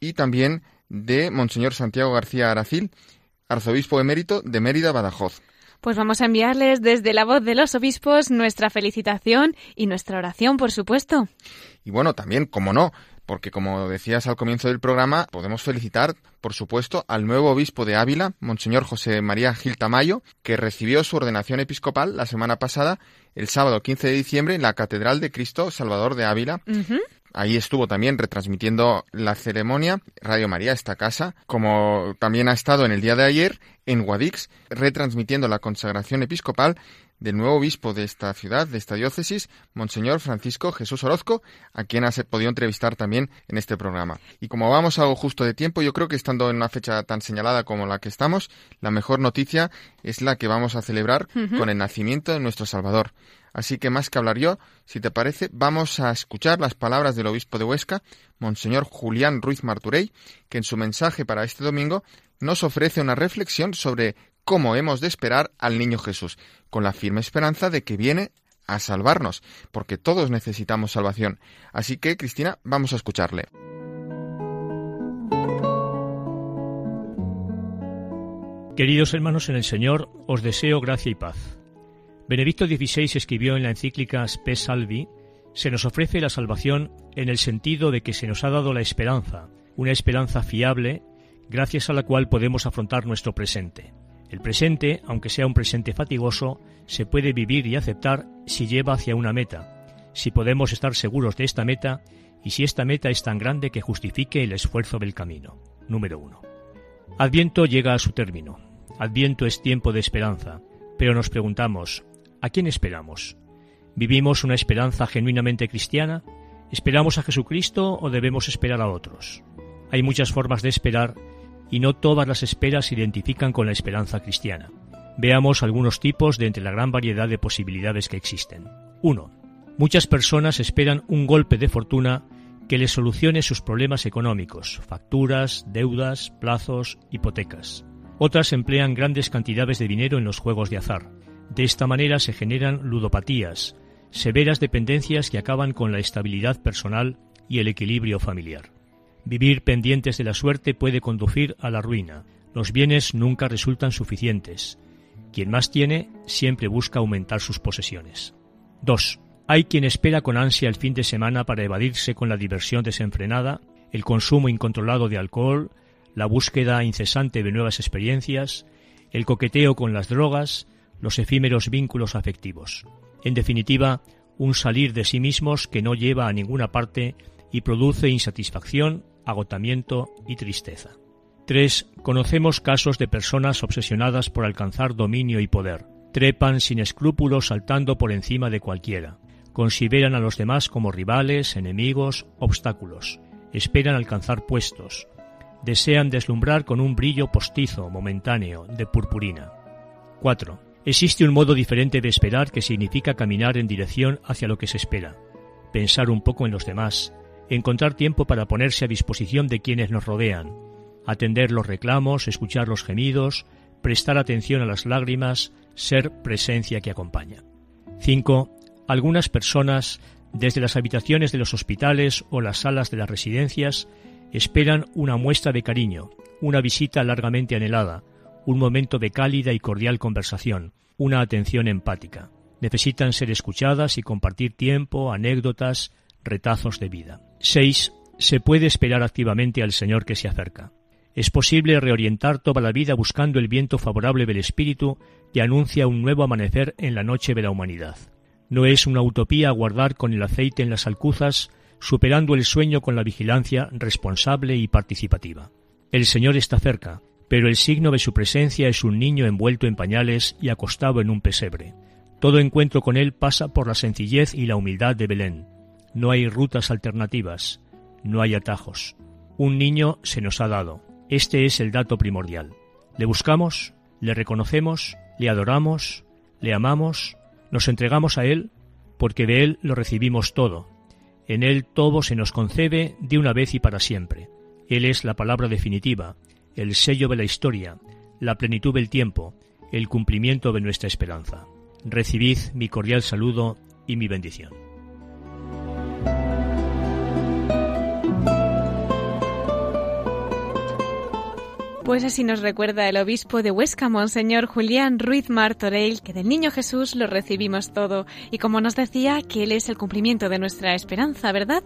y también de Monseñor Santiago García Aracil, arzobispo emérito de Mérida, Badajoz. Pues vamos a enviarles desde la voz de los obispos nuestra felicitación y nuestra oración, por supuesto. Y bueno, también, como no, porque como decías al comienzo del programa, podemos felicitar, por supuesto, al nuevo obispo de Ávila, Monseñor José María Gil Tamayo, que recibió su ordenación episcopal la semana pasada, el sábado 15 de diciembre, en la Catedral de Cristo Salvador de Ávila. Ahí estuvo también retransmitiendo la ceremonia Radio María, esta casa, como también ha estado en el día de ayer en Guadix, retransmitiendo la consagración episcopal del nuevo obispo de esta ciudad, de esta diócesis, Monseñor Francisco Jesús Orozco, a quien has podido entrevistar también en este programa. Y como vamos algo justo de tiempo, yo creo que estando en una fecha tan señalada como la que estamos, la mejor noticia es la que vamos a celebrar con el nacimiento de nuestro Salvador. Así que más que hablar yo, si te parece, vamos a escuchar las palabras del obispo de Huesca, Monseñor Julián Ruiz Marturey, que en su mensaje para este domingo nos ofrece una reflexión sobre cómo hemos de esperar al niño Jesús, con la firme esperanza de que viene a salvarnos, porque todos necesitamos salvación. Así que, Cristina, vamos a escucharle. Queridos hermanos en el Señor, os deseo gracia y paz. Benedicto XVI escribió en la encíclica Spe Salvi, se nos ofrece la salvación en el sentido de que se nos ha dado la esperanza, una esperanza fiable, gracias a la cual podemos afrontar nuestro presente. El presente, aunque sea un presente fatigoso, se puede vivir y aceptar si lleva hacia una meta, si podemos estar seguros de esta meta y si esta meta es tan grande que justifique el esfuerzo del camino. Número 1. Adviento llega a su término. Adviento es tiempo de esperanza, pero nos preguntamos, ¿A quién esperamos? ¿Vivimos una esperanza genuinamente cristiana? ¿Esperamos a Jesucristo o debemos esperar a otros? Hay muchas formas de esperar y no todas las esperas se identifican con la esperanza cristiana. Veamos algunos tipos de entre la gran variedad de posibilidades que existen. 1. Muchas personas esperan un golpe de fortuna que les solucione sus problemas económicos, facturas, deudas, plazos, hipotecas. Otras emplean grandes cantidades de dinero en los juegos de azar. De esta manera se generan ludopatías, severas dependencias que acaban con la estabilidad personal y el equilibrio familiar. Vivir pendientes de la suerte puede conducir a la ruina. Los bienes nunca resultan suficientes. Quien más tiene siempre busca aumentar sus posesiones. 2. Hay quien espera con ansia el fin de semana para evadirse con la diversión desenfrenada, el consumo incontrolado de alcohol, la búsqueda incesante de nuevas experiencias, el coqueteo con las drogas, los efímeros vínculos afectivos. En definitiva, un salir de sí mismos que no lleva a ninguna parte y produce insatisfacción, agotamiento y tristeza. 3. Conocemos casos de personas obsesionadas por alcanzar dominio y poder. Trepan sin escrúpulos saltando por encima de cualquiera. Consideran a los demás como rivales, enemigos, obstáculos. Esperan alcanzar puestos. Desean deslumbrar con un brillo postizo, momentáneo, de purpurina. 4. Existe un modo diferente de esperar que significa caminar en dirección hacia lo que se espera, pensar un poco en los demás, encontrar tiempo para ponerse a disposición de quienes nos rodean, atender los reclamos, escuchar los gemidos, prestar atención a las lágrimas, ser presencia que acompaña. 5. Algunas personas, desde las habitaciones de los hospitales o las salas de las residencias, esperan una muestra de cariño, una visita largamente anhelada, un momento de cálida y cordial conversación, una atención empática. Necesitan ser escuchadas y compartir tiempo, anécdotas, retazos de vida. 6. Se puede esperar activamente al Señor que se acerca. Es posible reorientar toda la vida buscando el viento favorable del Espíritu que anuncia un nuevo amanecer en la noche de la humanidad. No es una utopía aguardar con el aceite en las alcuzas, superando el sueño con la vigilancia responsable y participativa. El Señor está cerca, pero el signo de su presencia es un niño envuelto en pañales y acostado en un pesebre. Todo encuentro con Él pasa por la sencillez y la humildad de Belén. No hay rutas alternativas, no hay atajos. Un niño se nos ha dado. Este es el dato primordial. Le buscamos, le reconocemos, le adoramos, le amamos, nos entregamos a Él, porque de Él lo recibimos todo. En Él todo se nos concede de una vez y para siempre. Él es la palabra definitiva, el sello de la historia, la plenitud del tiempo, el cumplimiento de nuestra esperanza. Recibid mi cordial saludo y mi bendición. Pues así nos recuerda el obispo de Huesca, Monseñor Julián Ruiz Martorell, que del niño Jesús lo recibimos todo y como nos decía, que Él es el cumplimiento de nuestra esperanza, ¿verdad?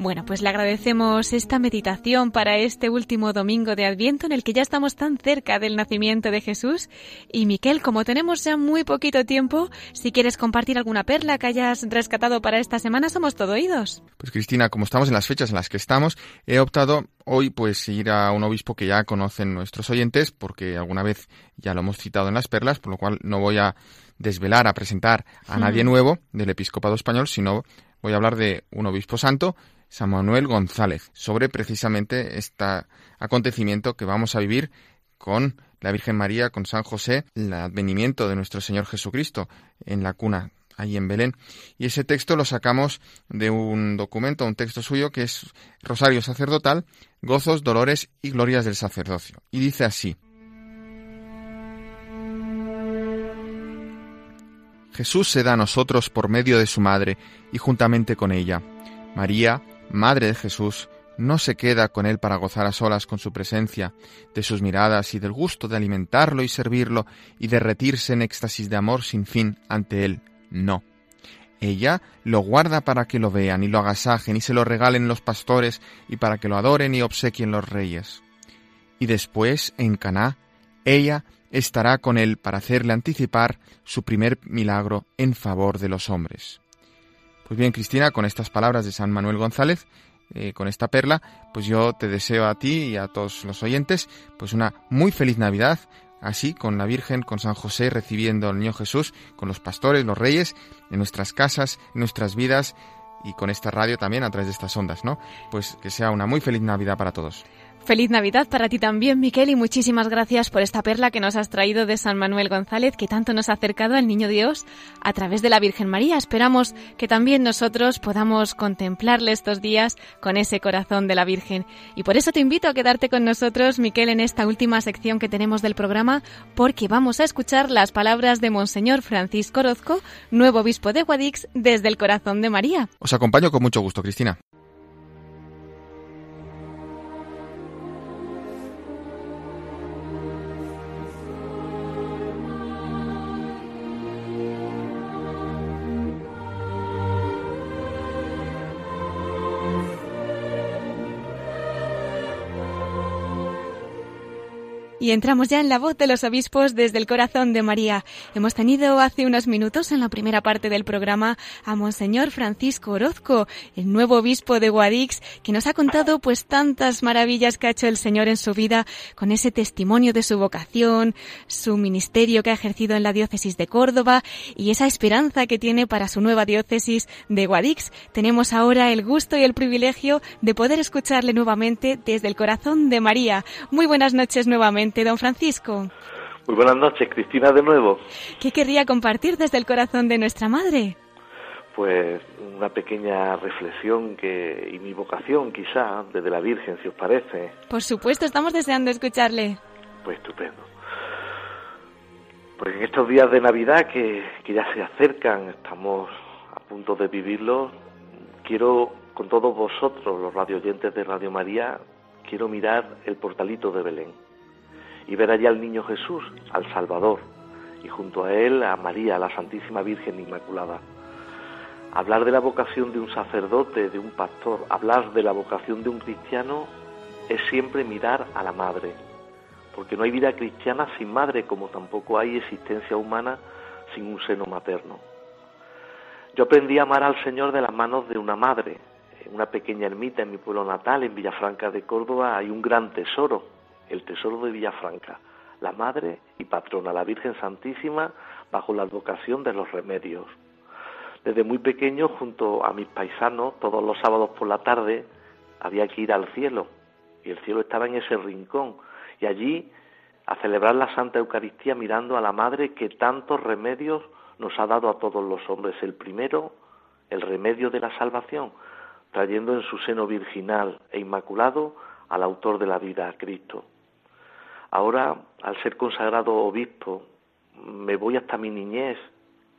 Bueno, pues le agradecemos esta meditación para este último domingo de Adviento en el que ya estamos tan cerca del nacimiento de Jesús. Y Miquel, como tenemos ya muy poquito tiempo, si quieres compartir alguna perla que hayas rescatado para esta semana, somos todo oídos. Pues Cristina, como estamos en las fechas en las que estamos, he optado hoy pues ir a un obispo que ya conocen nuestros oyentes, porque alguna vez ya lo hemos citado en las perlas, por lo cual no voy a desvelar, a presentar a nadie nuevo del episcopado español, sino voy a hablar de un obispo santo San Manuel González sobre precisamente este acontecimiento que vamos a vivir con la Virgen María, con San José, el advenimiento de nuestro Señor Jesucristo en la cuna ahí en Belén. Y ese texto lo sacamos de un documento, un texto suyo que es Rosario Sacerdotal, Gozos, Dolores y Glorias del Sacerdocio. Y dice así. Jesús se da a nosotros por medio de su madre y juntamente con ella. María, Madre de Jesús, no se queda con él para gozar a solas con su presencia, de sus miradas y del gusto de alimentarlo y servirlo y derretirse en éxtasis de amor sin fin ante él. No. Ella lo guarda para que lo vean y lo agasajen y se lo regalen los pastores y para que lo adoren y obsequien los reyes. Y después, en Caná, ella estará con él para hacerle anticipar su primer milagro en favor de los hombres. Pues bien, Cristina, con estas palabras de San Manuel González, eh, con esta perla, pues yo te deseo a ti y a todos los oyentes, pues una muy feliz Navidad, así con la Virgen, con San José recibiendo al Niño Jesús, con los pastores, los reyes, en nuestras casas, en nuestras vidas y con esta radio también a través de estas ondas, ¿no? Pues que sea una muy feliz Navidad para todos. Feliz Navidad para ti también, Miquel, y muchísimas gracias por esta perla que nos has traído de San Manuel González, que tanto nos ha acercado al Niño Dios a través de la Virgen María. Esperamos que también nosotros podamos contemplarle estos días con ese corazón de la Virgen. Y por eso te invito a quedarte con nosotros, Miquel, en esta última sección que tenemos del programa, porque vamos a escuchar las palabras de Monseñor Francisco Orozco, nuevo obispo de Guadix, desde el corazón de María. Os acompaño con mucho gusto, Cristina. Y entramos ya en la voz de los obispos desde el corazón de María. Hemos tenido hace unos minutos en la primera parte del programa a Monseñor Francisco Orozco, el nuevo obispo de Guadix, que nos ha contado pues tantas maravillas que ha hecho el Señor en su vida con ese testimonio de su vocación, su ministerio que ha ejercido en la diócesis de Córdoba y esa esperanza que tiene para su nueva diócesis de Guadix. Tenemos ahora el gusto y el privilegio de poder escucharle nuevamente desde el corazón de María. Muy buenas noches nuevamente don Francisco. Muy buenas noches, Cristina, de nuevo. ¿Qué querría compartir desde el corazón de nuestra madre? Pues una pequeña reflexión que y mi vocación, quizá, desde la Virgen, si os parece. Por supuesto, estamos deseando escucharle. Pues estupendo. Pues en estos días de Navidad que, que ya se acercan, estamos a punto de vivirlos, quiero con todos vosotros, los radioyentes de Radio María, quiero mirar el portalito de Belén y ver allí al niño Jesús, al Salvador, y junto a él a María, la Santísima Virgen Inmaculada. Hablar de la vocación de un sacerdote, de un pastor, hablar de la vocación de un cristiano es siempre mirar a la madre, porque no hay vida cristiana sin madre, como tampoco hay existencia humana sin un seno materno. Yo aprendí a amar al Señor de las manos de una madre. En una pequeña ermita en mi pueblo natal, en Villafranca de Córdoba, hay un gran tesoro el tesoro de Villafranca, la Madre y Patrona, la Virgen Santísima, bajo la advocación de los remedios. Desde muy pequeño, junto a mis paisanos, todos los sábados por la tarde, había que ir al cielo, y el cielo estaba en ese rincón, y allí a celebrar la Santa Eucaristía mirando a la Madre que tantos remedios nos ha dado a todos los hombres. El primero, el remedio de la salvación, trayendo en su seno virginal e inmaculado al autor de la vida, a Cristo. Ahora, al ser consagrado obispo, me voy hasta mi niñez,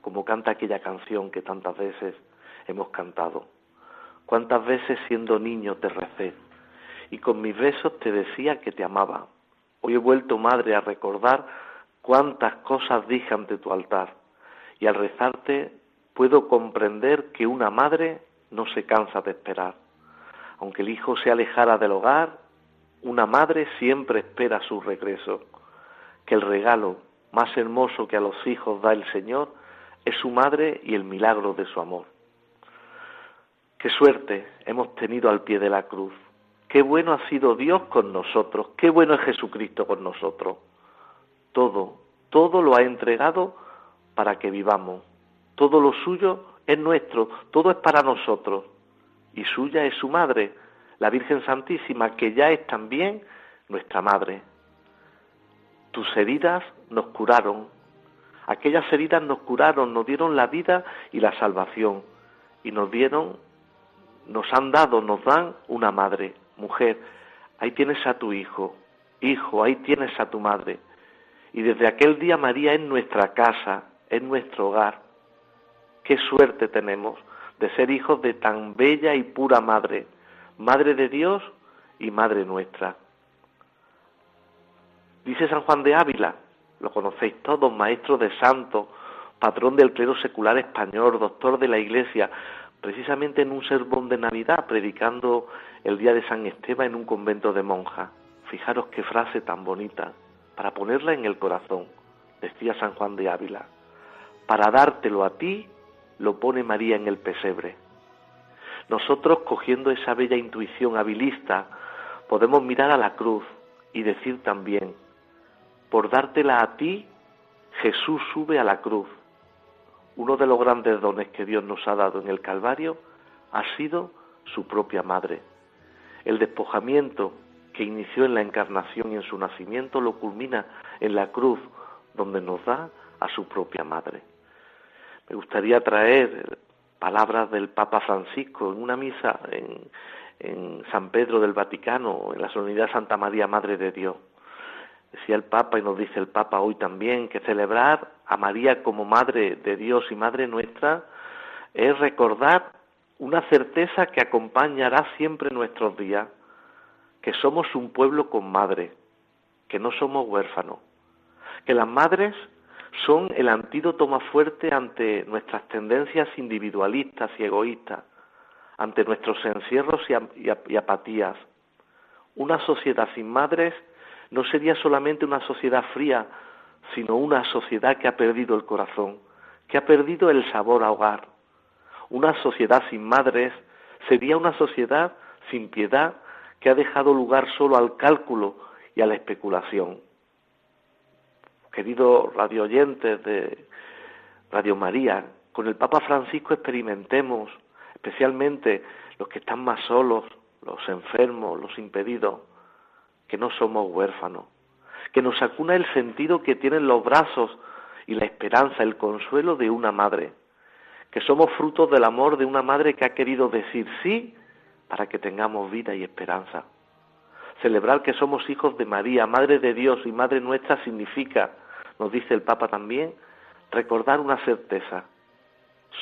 como canta aquella canción que tantas veces hemos cantado. Cuántas veces siendo niño te recé y con mis besos te decía que te amaba. Hoy he vuelto, madre, a recordar cuántas cosas dije ante tu altar y al rezarte puedo comprender que una madre no se cansa de esperar. Aunque el hijo se alejara del hogar una madre siempre espera su regreso, que el regalo más hermoso que a los hijos da el Señor es su madre y el milagro de su amor. Qué suerte hemos tenido al pie de la cruz. Qué bueno ha sido Dios con nosotros. Qué bueno es Jesucristo con nosotros. Todo, todo lo ha entregado para que vivamos. Todo lo suyo es nuestro, todo es para nosotros. Y suya es su madre, la Virgen Santísima, que ya es también nuestra Madre. Tus heridas nos curaron, aquellas heridas nos curaron, nos dieron la vida y la salvación, y nos dieron, nos han dado, nos dan una madre, mujer, ahí tienes a tu hijo, hijo, ahí tienes a tu madre. Y desde aquel día María en nuestra casa, en nuestro hogar. Qué suerte tenemos de ser hijos de tan bella y pura madre Madre de Dios y Madre nuestra. Dice San Juan de Ávila, lo conocéis todos, maestro de santos, patrón del clero secular español, doctor de la Iglesia, precisamente en un sermón de Navidad, predicando el día de San Esteban en un convento de monjas. Fijaros qué frase tan bonita, para ponerla en el corazón, decía San Juan de Ávila. Para dártelo a ti, lo pone María en el pesebre. Nosotros, cogiendo esa bella intuición habilista, podemos mirar a la cruz y decir también, por dártela a ti, Jesús sube a la cruz. Uno de los grandes dones que Dios nos ha dado en el Calvario ha sido su propia madre. El despojamiento que inició en la encarnación y en su nacimiento lo culmina en la cruz, donde nos da a su propia madre. Me gustaría traer palabras del Papa Francisco en una misa en, San Pedro del Vaticano, en la solemnidad Santa María, Madre de Dios. Decía el Papa y nos dice el Papa hoy también que celebrar a María como Madre de Dios y Madre nuestra es recordar una certeza que acompañará siempre nuestros días, que somos un pueblo con madre, que no somos huérfanos, que las madres son el antídoto más fuerte ante nuestras tendencias individualistas y egoístas, ante nuestros encierros y, apatías. Una sociedad sin madres no sería solamente una sociedad fría, sino una sociedad que ha perdido el corazón, que ha perdido el sabor a hogar. Una sociedad sin madres sería una sociedad sin piedad que ha dejado lugar solo al cálculo y a la especulación. Queridos radioyentes de Radio María, con el Papa Francisco experimentemos, especialmente los que están más solos, los enfermos, los impedidos, que no somos huérfanos, que nos acuna el sentido que tienen los brazos y la esperanza, el consuelo de una madre, que somos frutos del amor de una madre que ha querido decir sí para que tengamos vida y esperanza. Celebrar que somos hijos de María, Madre de Dios y Madre nuestra significa, nos dice el Papa también, recordar una certeza.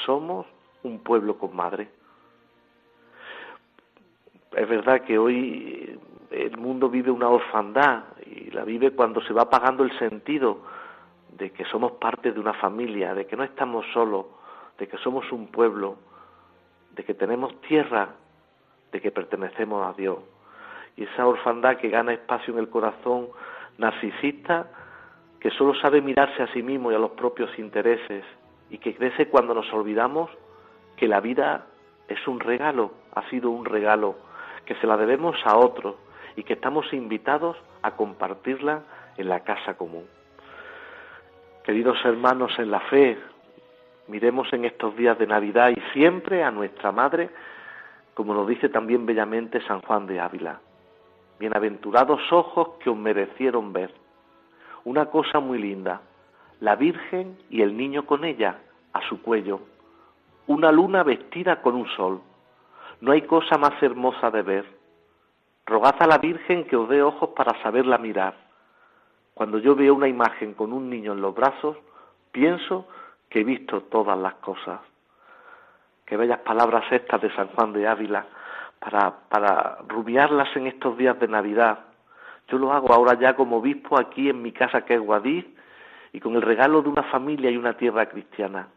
Somos un pueblo con madre. Es verdad que hoy el mundo vive una orfandad y la vive cuando se va apagando el sentido de que somos parte de una familia, de que no estamos solos, de que somos un pueblo, de que tenemos tierra, de que pertenecemos a Dios. Y esa orfandad que gana espacio en el corazón narcisista, que solo sabe mirarse a sí mismo y a los propios intereses, y que crece cuando nos olvidamos que la vida es un regalo, ha sido un regalo, que se la debemos a otros y que estamos invitados a compartirla en la casa común. Queridos hermanos en la fe, miremos en estos días de Navidad y siempre a nuestra Madre, como nos dice también bellamente San Juan de Ávila. Bienaventurados ojos que os merecieron ver. Una cosa muy linda, la Virgen y el niño con ella, a su cuello. Una luna vestida con un sol. No hay cosa más hermosa de ver. Rogad a la Virgen que os dé ojos para saberla mirar. Cuando yo veo una imagen con un niño en los brazos, pienso que he visto todas las cosas. Qué bellas palabras estas de San Juan de Ávila para, para rubiarlas en estos días de Navidad. Yo lo hago ahora ya como obispo aquí en mi casa que es Guadix y con el regalo de una familia y una tierra cristiana.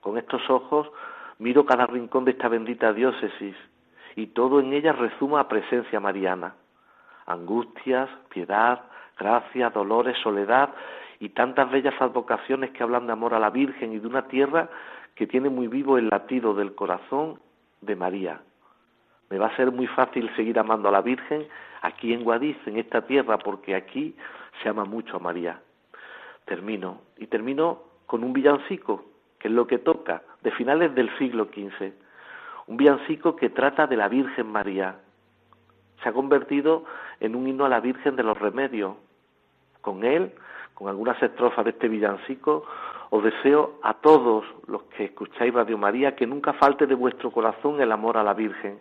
Con estos ojos miro cada rincón de esta bendita diócesis y todo en ella resuma a presencia mariana. Angustias, piedad, gracia, dolores, soledad y tantas bellas advocaciones que hablan de amor a la Virgen y de una tierra que tiene muy vivo el latido del corazón de María. Me va a ser muy fácil seguir amando a la Virgen aquí en Guadix, en esta tierra, porque aquí se ama mucho a María. Termino. Y termino con un villancico, que es lo que toca, de finales del siglo XV. Un villancico que trata de la Virgen María. Se ha convertido en un himno a la Virgen de los Remedios. Con él, con algunas estrofas de este villancico, os deseo a todos los que escucháis Radio María que nunca falte de vuestro corazón el amor a la Virgen,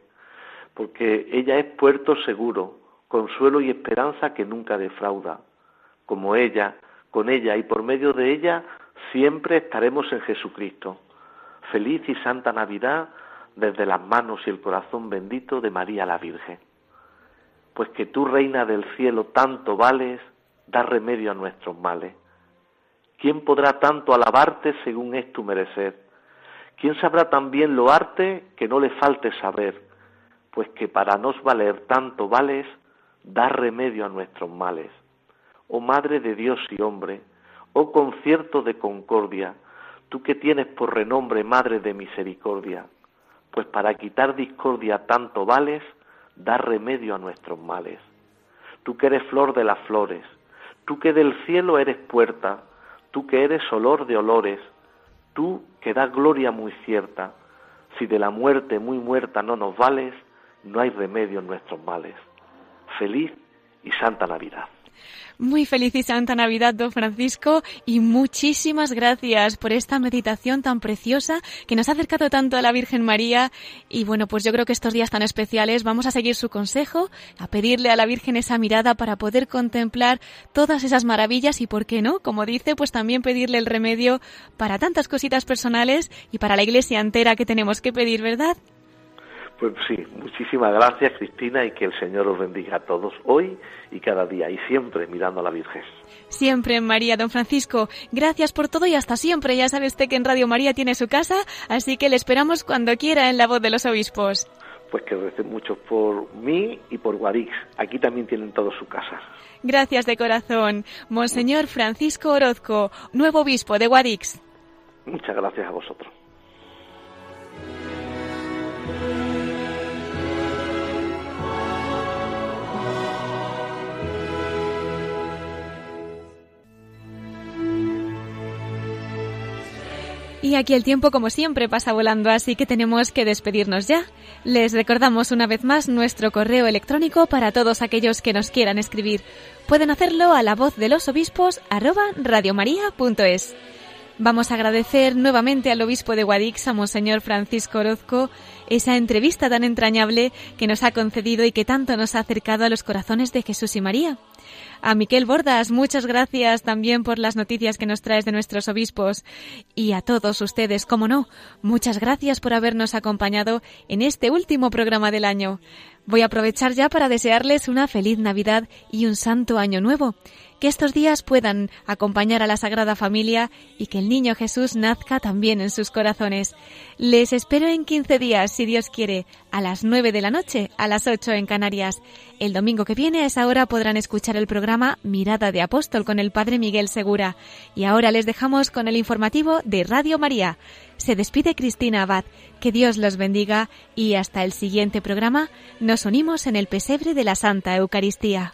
porque ella es puerto seguro, consuelo y esperanza que nunca defrauda. Como ella, con ella y por medio de ella, siempre estaremos en Jesucristo. Feliz y santa Navidad desde las manos y el corazón bendito de María la Virgen. Pues que tú, Reina del cielo, tanto vales, da remedio a nuestros males. ¿Quién podrá tanto alabarte según es tu merecer? ¿Quién sabrá también lo arte que no le falte saber? Pues que para nos valer tanto vales, da remedio a nuestros males. Oh Madre de Dios y hombre, oh concierto de concordia, tú que tienes por renombre Madre de misericordia, pues para quitar discordia tanto vales, da remedio a nuestros males. Tú que eres flor de las flores, tú que del cielo eres puerta, tú que eres olor de olores, tú que das gloria muy cierta, si de la muerte muy muerta no nos vales, no hay remedio en nuestros males. Feliz y Santa Navidad. Muy feliz y santa Navidad, don Francisco, y muchísimas gracias por esta meditación tan preciosa que nos ha acercado tanto a la Virgen María. Y bueno, pues yo creo que estos días tan especiales vamos a seguir su consejo, a pedirle a la Virgen esa mirada para poder contemplar todas esas maravillas y, ¿por qué no? Como dice, pues también pedirle el remedio para tantas cositas personales y para la iglesia entera que tenemos que pedir, ¿verdad? Pues sí, muchísimas gracias Cristina y que el Señor os bendiga a todos hoy y cada día y siempre mirando a la Virgen. Siempre María, don Francisco. Gracias por todo y hasta siempre. Ya sabe usted que en Radio María tiene su casa, así que le esperamos cuando quiera en la voz de los obispos. pues que recen mucho por mí y por Guadix. Aquí también tienen todo su casa. Gracias de corazón, Monseñor Francisco Orozco, nuevo obispo de Guadix. Muchas gracias a vosotros. Y aquí el tiempo, como siempre, pasa volando, así que tenemos que despedirnos ya. Les recordamos una vez más nuestro correo electrónico para todos aquellos que nos quieran escribir. Pueden hacerlo a la voz de los obispos arroba radiomaria.es. Vamos a agradecer nuevamente al obispo de Guadix, a Monseñor Francisco Orozco, esa entrevista tan entrañable que nos ha concedido y que tanto nos ha acercado a los corazones de Jesús y María. A Miquel Bordas, muchas gracias también por las noticias que nos traes de nuestros obispos. Y a todos ustedes, como no, muchas gracias por habernos acompañado en este último programa del año. Voy a aprovechar ya para desearles una feliz Navidad y un santo año nuevo. Que estos días puedan acompañar a la Sagrada Familia y que el niño Jesús nazca también en sus corazones. Les espero en 15 días, si Dios quiere, a las 9 de la noche, a las 8 en Canarias. El domingo que viene a esa hora podrán escuchar el programa Mirada de Apóstol con el Padre Miguel Segura. Y ahora les dejamos con el informativo de Radio María. Se despide Cristina Abad. Que Dios los bendiga y hasta el siguiente programa nos unimos en el pesebre de la Santa Eucaristía.